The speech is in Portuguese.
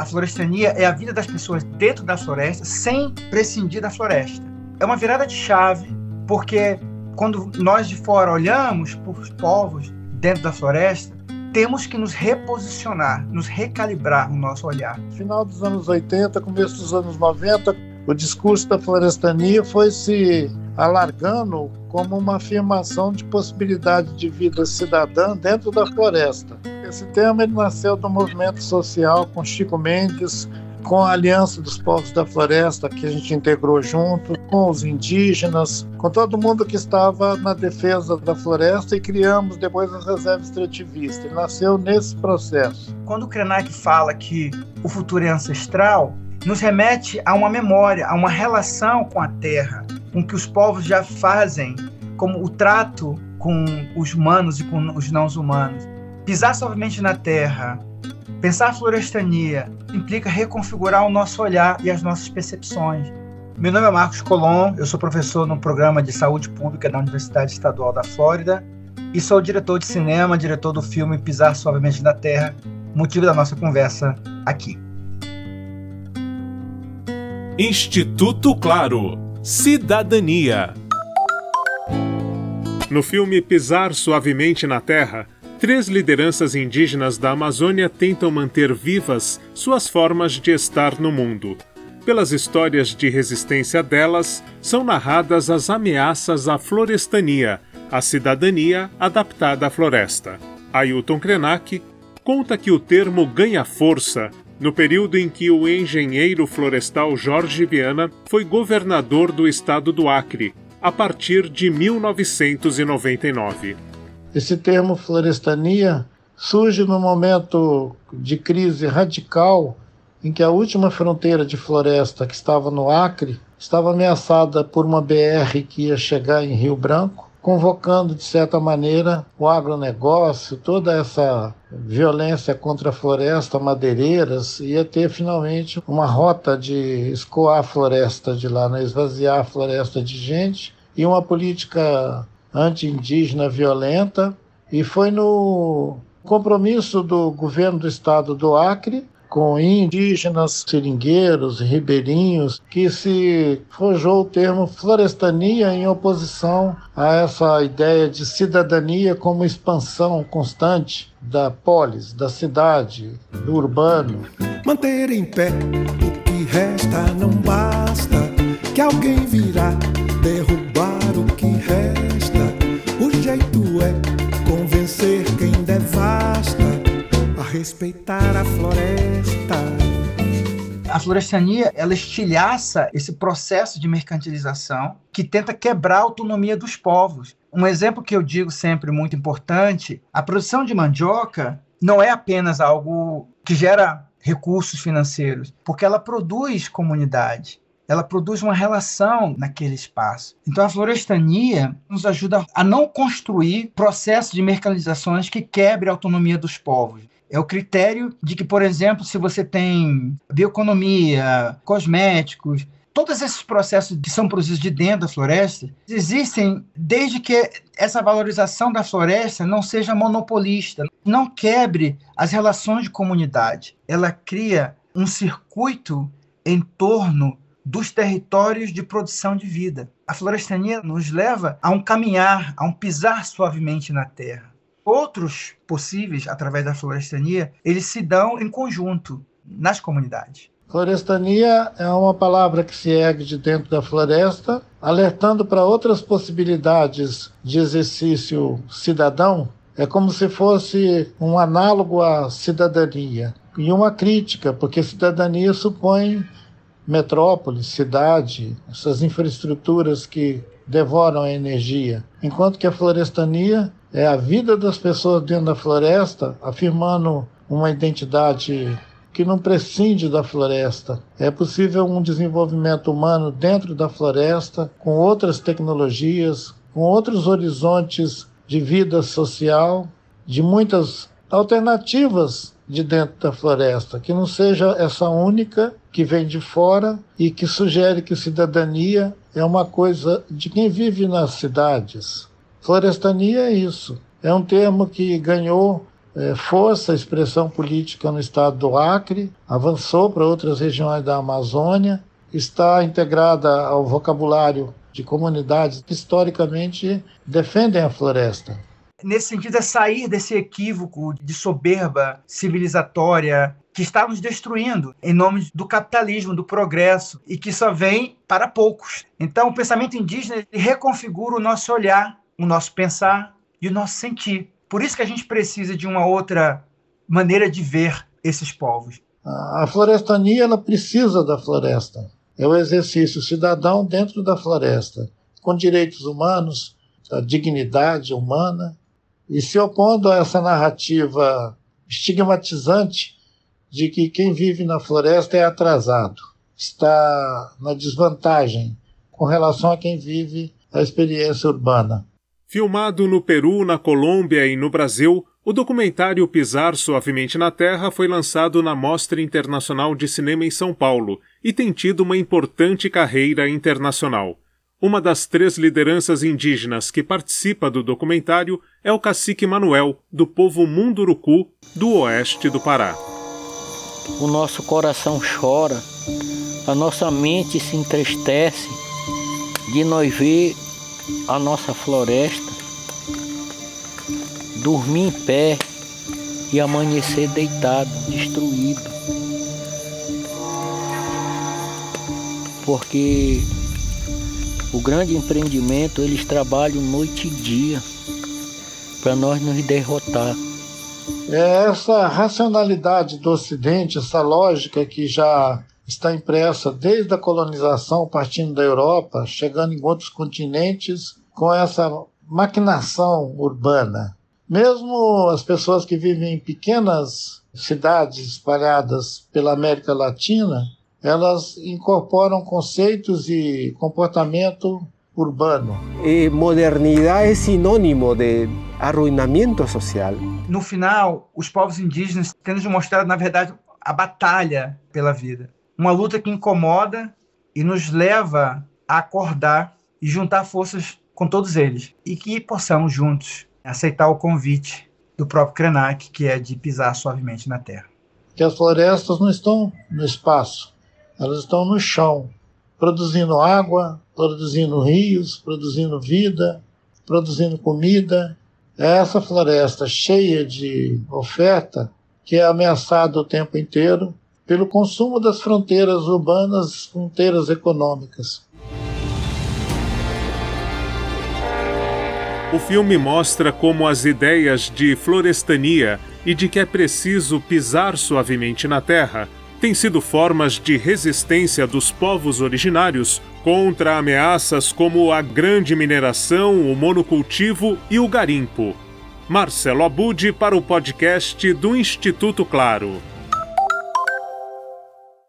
A florestania é a vida das pessoas dentro da floresta sem prescindir da floresta. É uma virada de chave, porque quando nós de fora olhamos para os povos dentro da floresta, temos que nos reposicionar, nos recalibrar no nosso olhar. Final dos anos 80, começo dos anos 90, o discurso da florestania foi se alargando como uma afirmação de possibilidade de vida cidadã dentro da floresta. Esse tema ele nasceu do movimento social com Chico Mendes, com a Aliança dos Povos da Floresta, que a gente integrou junto, com os indígenas, com todo mundo que estava na defesa da floresta e criamos depois a reserva extrativista. Ele nasceu nesse processo. Quando o Krenak fala que o futuro é ancestral, nos remete a uma memória, a uma relação com a terra, com que os povos já fazem, como o trato com os humanos e com os não humanos. Pisar suavemente na terra, pensar a florestania, implica reconfigurar o nosso olhar e as nossas percepções. Meu nome é Marcos Colom, eu sou professor no programa de saúde pública da Universidade Estadual da Flórida e sou diretor de cinema, diretor do filme Pisar Suavemente na Terra, motivo da nossa conversa aqui. Instituto Claro Cidadania. No filme Pisar Suavemente na Terra, três lideranças indígenas da Amazônia tentam manter vivas suas formas de estar no mundo. Pelas histórias de resistência delas, são narradas as ameaças à florestania, a cidadania adaptada à floresta. Ailton Krenak conta que o termo ganha força no período em que o engenheiro florestal Jorge Viana foi governador do estado do Acre, a partir de 1999. Esse termo florestania surge no momento de crise radical em que a última fronteira de floresta que estava no Acre estava ameaçada por uma BR que ia chegar em Rio Branco convocando, de certa maneira, o agronegócio, toda essa violência contra a floresta, madeireiras, ia ter finalmente uma rota de escoar a floresta de lá, né? esvaziar a floresta de gente, e uma política anti-indígena violenta. E foi no compromisso do governo do estado do Acre com indígenas, seringueiros, ribeirinhos, que se forjou o termo florestania em oposição a essa ideia de cidadania como expansão constante da polis, da cidade, do urbano. Manter em pé o que resta não basta, que alguém virá derrubar o que resta. A floresta. A florestania, ela estilhaça esse processo de mercantilização que tenta quebrar a autonomia dos povos. Um exemplo que eu digo sempre muito importante, a produção de mandioca não é apenas algo que gera recursos financeiros, porque ela produz comunidade ela produz uma relação naquele espaço. Então a florestania nos ajuda a não construir processos de mercantilizações que quebre a autonomia dos povos. É o critério de que, por exemplo, se você tem bioeconomia, cosméticos, todos esses processos que são produzidos de dentro da floresta existem desde que essa valorização da floresta não seja monopolista, não quebre as relações de comunidade. Ela cria um circuito em torno dos territórios de produção de vida. A florestania nos leva a um caminhar, a um pisar suavemente na terra outros possíveis através da florestania, eles se dão em conjunto nas comunidades. Florestania é uma palavra que se ergue de dentro da floresta, alertando para outras possibilidades de exercício cidadão. É como se fosse um análogo à cidadania e uma crítica, porque cidadania supõe metrópole, cidade, essas infraestruturas que devoram a energia, enquanto que a florestania é a vida das pessoas dentro da floresta, afirmando uma identidade que não prescinde da floresta. É possível um desenvolvimento humano dentro da floresta, com outras tecnologias, com outros horizontes de vida social, de muitas alternativas de dentro da floresta, que não seja essa única que vem de fora e que sugere que cidadania é uma coisa de quem vive nas cidades. Florestania é isso. É um termo que ganhou é, força, expressão política no estado do Acre, avançou para outras regiões da Amazônia, está integrada ao vocabulário de comunidades que historicamente defendem a floresta. Nesse sentido, é sair desse equívoco de soberba civilizatória que está nos destruindo em nome do capitalismo, do progresso e que só vem para poucos. Então, o pensamento indígena reconfigura o nosso olhar, o nosso pensar e o nosso sentir. Por isso que a gente precisa de uma outra maneira de ver esses povos. A florestania ela precisa da floresta. É o exercício cidadão dentro da floresta, com direitos humanos, a dignidade humana, e se opondo a essa narrativa estigmatizante de que quem vive na floresta é atrasado, está na desvantagem com relação a quem vive a experiência urbana. Filmado no Peru, na Colômbia e no Brasil, o documentário Pisar Suavemente na Terra foi lançado na Mostra Internacional de Cinema em São Paulo e tem tido uma importante carreira internacional. Uma das três lideranças indígenas que participa do documentário é o cacique Manuel, do povo Munduruku, do oeste do Pará. O nosso coração chora, a nossa mente se entristece de nós ver a nossa floresta, dormir em pé e amanhecer deitado, destruído. Porque o grande empreendimento, eles trabalham noite e dia para nós nos derrotar. É essa racionalidade do Ocidente, essa lógica que já está impressa desde a colonização, partindo da Europa, chegando em outros continentes, com essa maquinação urbana. Mesmo as pessoas que vivem em pequenas cidades espalhadas pela América Latina, elas incorporam conceitos e comportamento urbano. E modernidade é sinônimo de arruinamento social. No final, os povos indígenas têm nos mostrado, na verdade, a batalha pela vida uma luta que incomoda e nos leva a acordar e juntar forças com todos eles e que possamos juntos aceitar o convite do próprio Krenak, que é de pisar suavemente na terra. Que as florestas não estão no espaço, elas estão no chão, produzindo água, produzindo rios, produzindo vida, produzindo comida. É essa floresta cheia de oferta que é ameaçada o tempo inteiro pelo consumo das fronteiras urbanas, fronteiras econômicas. O filme mostra como as ideias de florestania e de que é preciso pisar suavemente na terra têm sido formas de resistência dos povos originários contra ameaças como a grande mineração, o monocultivo e o garimpo. Marcelo Abud para o podcast do Instituto Claro.